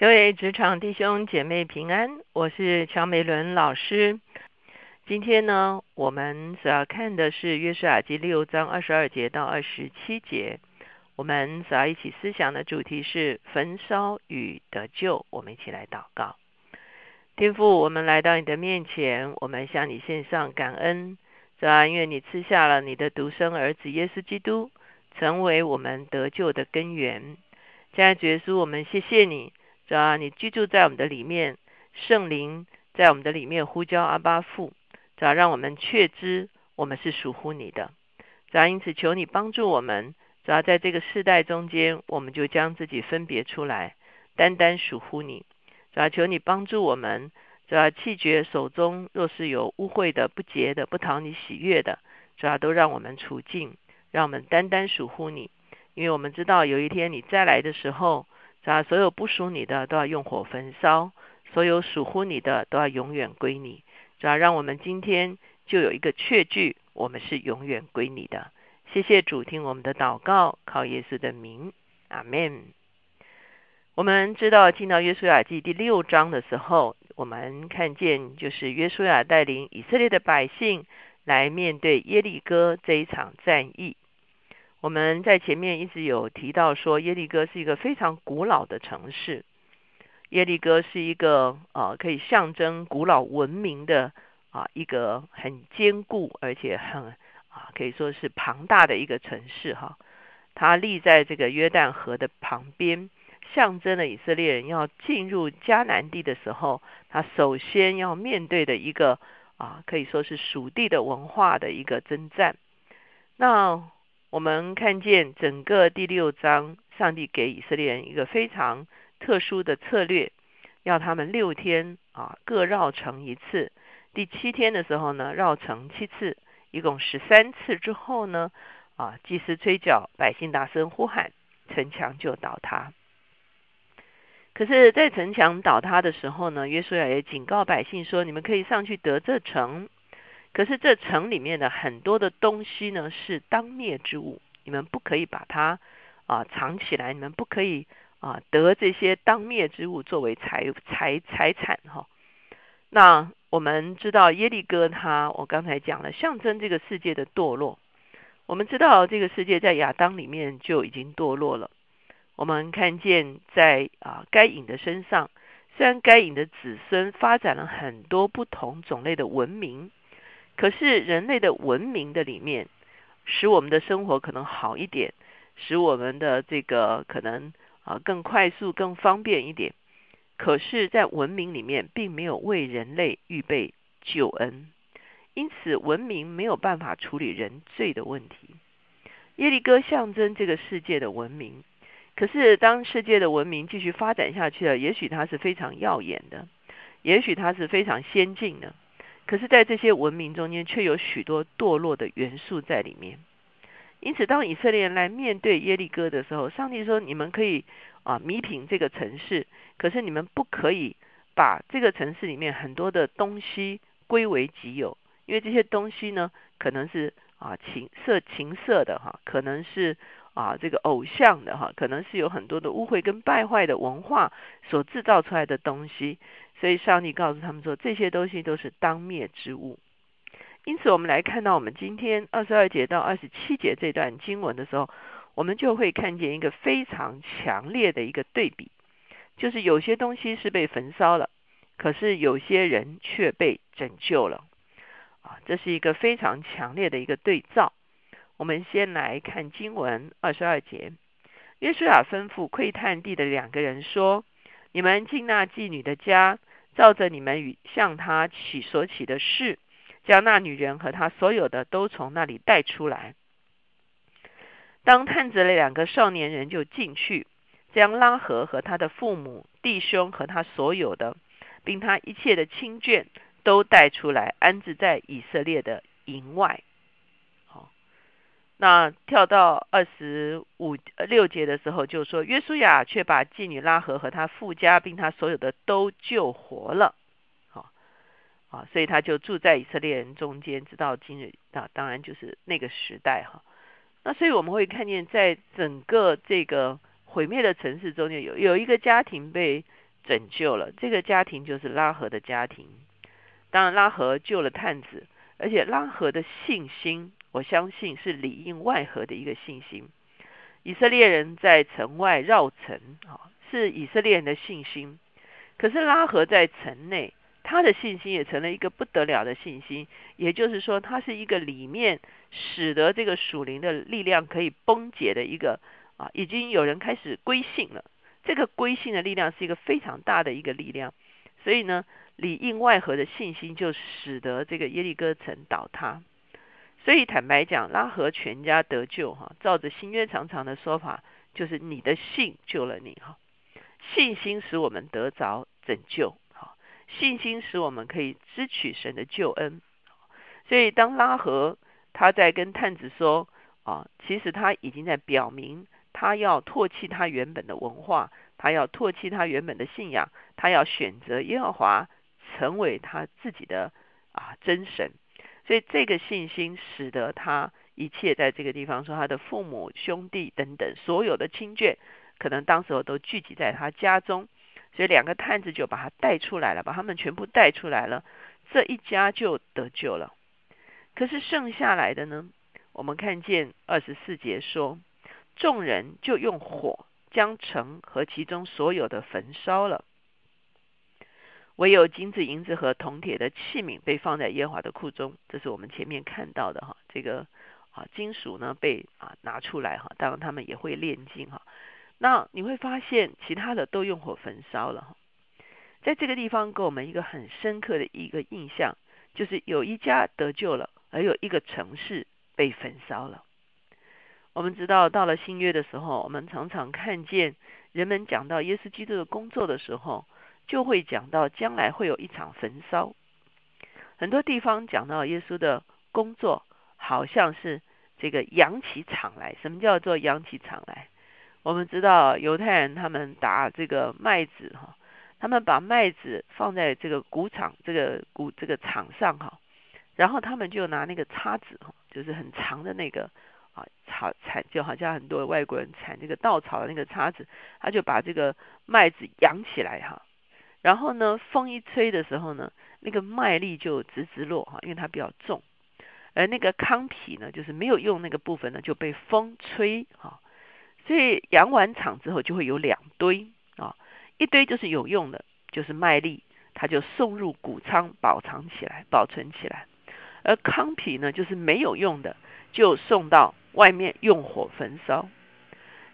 各位职场弟兄姐妹平安，我是乔美伦老师。今天呢，我们所要看的是约书亚记六章二十二节到二十七节。我们所要一起思想的主题是焚烧与得救。我们一起来祷告。天父，我们来到你的面前，我们向你献上感恩。主啊，因为你赐下了你的独生儿子耶稣基督，成为我们得救的根源。现在，主耶稣，我们谢谢你。主啊，你居住在我们的里面，圣灵在我们的里面呼叫阿巴父，主啊，让我们确知我们是属乎你的。主啊，因此求你帮助我们，主啊，在这个世代中间，我们就将自己分别出来，单单属乎你。主啊，求你帮助我们，主啊，弃绝手中若是有污秽的、不洁的、不讨你喜悦的，主啊，都让我们除尽，让我们单单属乎你。因为我们知道有一天你再来的时候。啊，所有不属你的都要用火焚烧，所有属乎你的都要永远归你。主要让我们今天就有一个确据，我们是永远归你的。谢谢主，听我们的祷告，靠耶稣的名，阿门。我们知道进到约书亚记第六章的时候，我们看见就是约书亚带领以色列的百姓来面对耶利哥这一场战役。我们在前面一直有提到说，耶利哥是一个非常古老的城市。耶利哥是一个啊，可以象征古老文明的啊一个很坚固而且很啊可以说是庞大的一个城市哈。它立在这个约旦河的旁边，象征了以色列人要进入迦南地的时候，他首先要面对的一个啊可以说是属地的文化的一个征战。那我们看见整个第六章，上帝给以色列人一个非常特殊的策略，要他们六天啊各绕城一次。第七天的时候呢，绕城七次，一共十三次之后呢，啊祭司吹角，百姓大声呼喊，城墙就倒塌。可是，在城墙倒塌的时候呢，约书亚也警告百姓说：“你们可以上去得这城。”可是这城里面的很多的东西呢，是当灭之物，你们不可以把它啊藏起来，你们不可以啊得这些当灭之物作为财财财产哈。那我们知道耶利哥他，我刚才讲了，象征这个世界的堕落。我们知道这个世界在亚当里面就已经堕落了。我们看见在啊该隐的身上，虽然该隐的子孙发展了很多不同种类的文明。可是人类的文明的里面，使我们的生活可能好一点，使我们的这个可能啊更快速、更方便一点。可是，在文明里面，并没有为人类预备救恩，因此文明没有办法处理人罪的问题。耶利哥象征这个世界的文明，可是当世界的文明继续发展下去了，也许它是非常耀眼的，也许它是非常先进的。可是，在这些文明中间，却有许多堕落的元素在里面。因此，当以色列人来面对耶利哥的时候，上帝说：“你们可以啊，弥平这个城市，可是你们不可以把这个城市里面很多的东西归为己有，因为这些东西呢，可能是啊情色情色的哈，可能是啊这个偶像的哈，可能是有很多的污秽跟败坏的文化所制造出来的东西。”所以上帝告诉他们说，这些东西都是当灭之物。因此，我们来看到我们今天二十二节到二十七节这段经文的时候，我们就会看见一个非常强烈的一个对比，就是有些东西是被焚烧了，可是有些人却被拯救了。啊，这是一个非常强烈的一个对照。我们先来看经文二十二节，约书亚吩咐窥探地的两个人说：“你们进那妓女的家。”照着你们与向他起所起的事，将那女人和他所有的都从那里带出来。当探子的两个少年人就进去，将拉合和他的父母、弟兄和他所有的，并他一切的亲眷都带出来，安置在以色列的营外。那跳到二十五六节的时候，就说约书亚却把妓女拉合和他富家，并他所有的都救活了。好，啊，所以他就住在以色列人中间，直到今日。那当然就是那个时代哈。那所以我们会看见，在整个这个毁灭的城市中间，有有一个家庭被拯救了这个家庭，就是拉合的家庭。当然，拉合救了探子，而且拉合的信心，我相信是里应外合的一个信心。以色列人在城外绕城，啊，是以色列人的信心。可是拉合在城内，他的信心也成了一个不得了的信心。也就是说，他是一个里面使得这个属灵的力量可以崩解的一个啊，已经有人开始归信了。这个归信的力量是一个非常大的一个力量。所以呢。里应外合的信心，就使得这个耶利哥城倒塌。所以坦白讲，拉合全家得救哈，照着新约常常的说法，就是你的信救了你哈。信心使我们得着拯救，哈，信心使我们可以支取神的救恩。所以当拉合他在跟探子说啊，其实他已经在表明，他要唾弃他原本的文化，他要唾弃他原本的信仰，他要选择耶和华。成为他自己的啊真神，所以这个信心使得他一切在这个地方说他的父母兄弟等等所有的亲眷，可能当时候都聚集在他家中，所以两个探子就把他带出来了，把他们全部带出来了，这一家就得救了。可是剩下来的呢，我们看见二十四节说，众人就用火将城和其中所有的焚烧了。唯有金子、银子和铜铁的器皿被放在耶和华的库中，这是我们前面看到的哈。这个啊金属呢被啊拿出来哈，当然他们也会炼金哈。那你会发现其他的都用火焚烧了哈。在这个地方给我们一个很深刻的一个印象，就是有一家得救了，而有一个城市被焚烧了。我们知道到了新约的时候，我们常常看见人们讲到耶稣基督的工作的时候。就会讲到将来会有一场焚烧，很多地方讲到耶稣的工作，好像是这个扬起场来。什么叫做扬起场来？我们知道犹太人他们打这个麦子哈，他们把麦子放在这个谷场这个谷这个场上哈，然后他们就拿那个叉子哈，就是很长的那个啊草铲，就好像很多外国人铲这个稻草的那个叉子，他就把这个麦子扬起来哈。然后呢，风一吹的时候呢，那个麦粒就直直落哈，因为它比较重。而那个糠皮呢，就是没有用那个部分呢，就被风吹哈。所以扬完场之后，就会有两堆啊，一堆就是有用的，就是麦粒，它就送入谷仓保藏起来、保存起来。而糠皮呢，就是没有用的，就送到外面用火焚烧。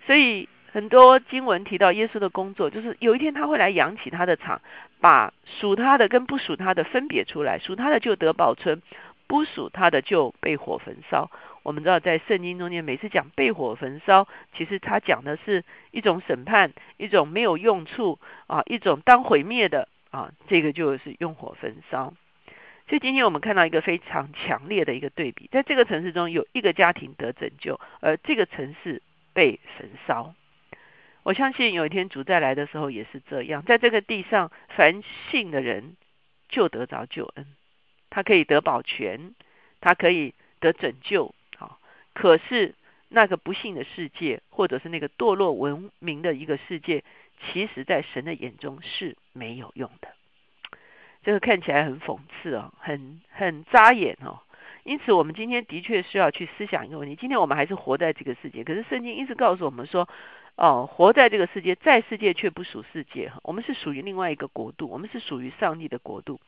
所以。很多经文提到耶稣的工作，就是有一天他会来扬起他的场，把属他的跟不属他的分别出来，属他的就得保存，不属他的就被火焚烧。我们知道在圣经中间，每次讲被火焚烧，其实他讲的是一种审判，一种没有用处啊，一种当毁灭的啊，这个就是用火焚烧。所以今天我们看到一个非常强烈的一个对比，在这个城市中有一个家庭得拯救，而这个城市被焚烧。我相信有一天主再来的时候也是这样，在这个地上，凡信的人就得着救恩，他可以得保全，他可以得拯救。好，可是那个不幸的世界，或者是那个堕落文明的一个世界，其实在神的眼中是没有用的。这个看起来很讽刺哦，很很扎眼哦。因此，我们今天的确是要去思想一个问题：今天我们还是活在这个世界，可是圣经一直告诉我们说。哦，活在这个世界，在世界却不属世界。我们是属于另外一个国度，我们是属于上帝的国度。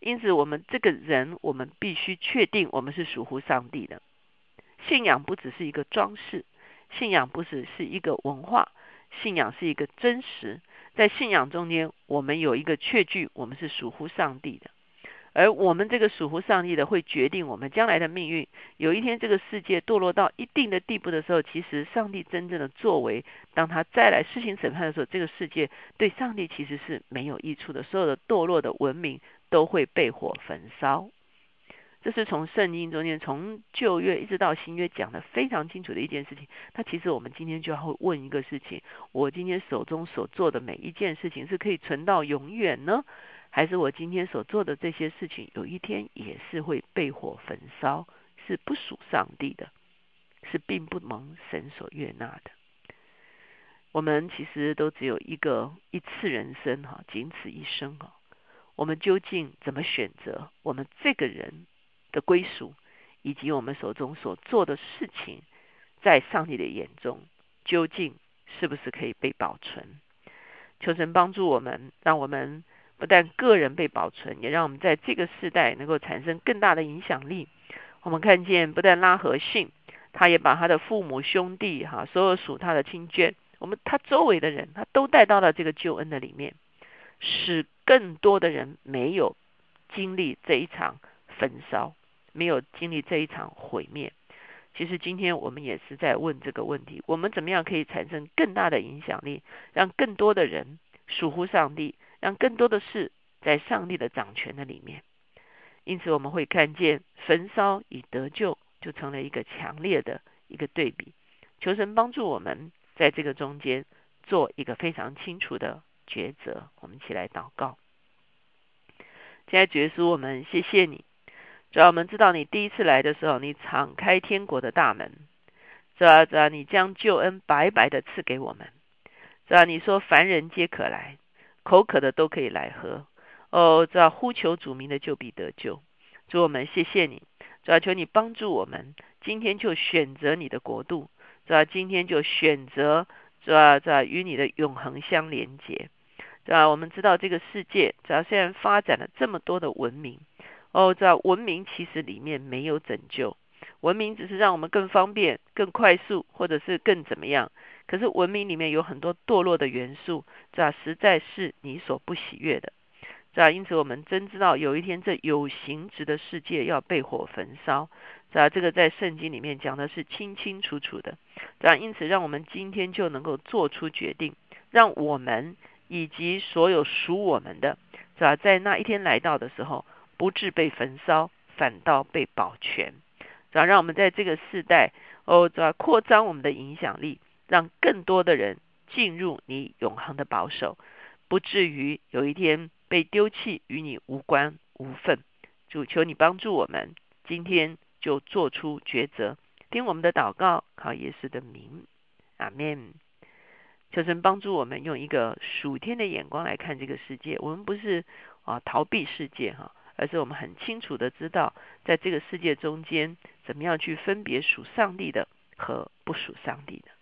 因此，我们这个人，我们必须确定我们是属乎上帝的。信仰不只是一个装饰，信仰不只是一个文化，信仰是一个真实。在信仰中间，我们有一个确据，我们是属乎上帝的。而我们这个属乎上帝的，会决定我们将来的命运。有一天，这个世界堕落到一定的地步的时候，其实上帝真正的作为，当他再来施行审判的时候，这个世界对上帝其实是没有益处的。所有的堕落的文明都会被火焚烧。这是从圣经中间，从旧约一直到新约讲的非常清楚的一件事情。那其实我们今天就要问一个事情：我今天手中所做的每一件事情，是可以存到永远呢？还是我今天所做的这些事情，有一天也是会被火焚烧，是不属上帝的，是并不蒙神所悦纳的。我们其实都只有一个一次人生哈，仅此一生哈。我们究竟怎么选择我们这个人的归属，以及我们手中所做的事情，在上帝的眼中究竟是不是可以被保存？求神帮助我们，让我们不但个人被保存，也让我们在这个时代能够产生更大的影响力。我们看见，不但拉和信，他也把他的父母兄弟哈，所有属他的亲眷。我们他周围的人，他都带到了这个救恩的里面，使更多的人没有经历这一场焚烧，没有经历这一场毁灭。其实今天我们也是在问这个问题：我们怎么样可以产生更大的影响力，让更多的人属乎上帝，让更多的事在上帝的掌权的里面？因此，我们会看见焚烧与得救就成了一个强烈的一个对比。求神帮助我们。在这个中间做一个非常清楚的抉择，我们一起来祷告。现在耶稣，我们谢谢你，主要我们知道你第一次来的时候，你敞开天国的大门，主要主要你将救恩白白的赐给我们，主要你说凡人皆可来，口渴的都可以来喝，哦，主要呼求主名的就必得救。主我们谢谢你，主要求你帮助我们，今天就选择你的国度。是吧？今天就选择是吧？在与你的永恒相连接，对吧？我们知道这个世界，只要虽然发展了这么多的文明，哦，知道文明其实里面没有拯救，文明只是让我们更方便、更快速，或者是更怎么样。可是文明里面有很多堕落的元素，是吧？实在是你所不喜悦的。是吧？因此，我们真知道有一天这有形质的世界要被火焚烧。是吧？这个在圣经里面讲的是清清楚楚的。这样，因此，让我们今天就能够做出决定，让我们以及所有属我们的，是吧？在那一天来到的时候，不致被焚烧，反倒被保全。是吧？让我们在这个世代，哦，是吧？扩张我们的影响力，让更多的人进入你永恒的保守，不至于有一天。被丢弃与你无关无分，主求你帮助我们，今天就做出抉择，听我们的祷告，靠耶稣的名，阿门。求神帮助我们用一个属天的眼光来看这个世界，我们不是啊逃避世界哈，而是我们很清楚的知道，在这个世界中间，怎么样去分别属上帝的和不属上帝的。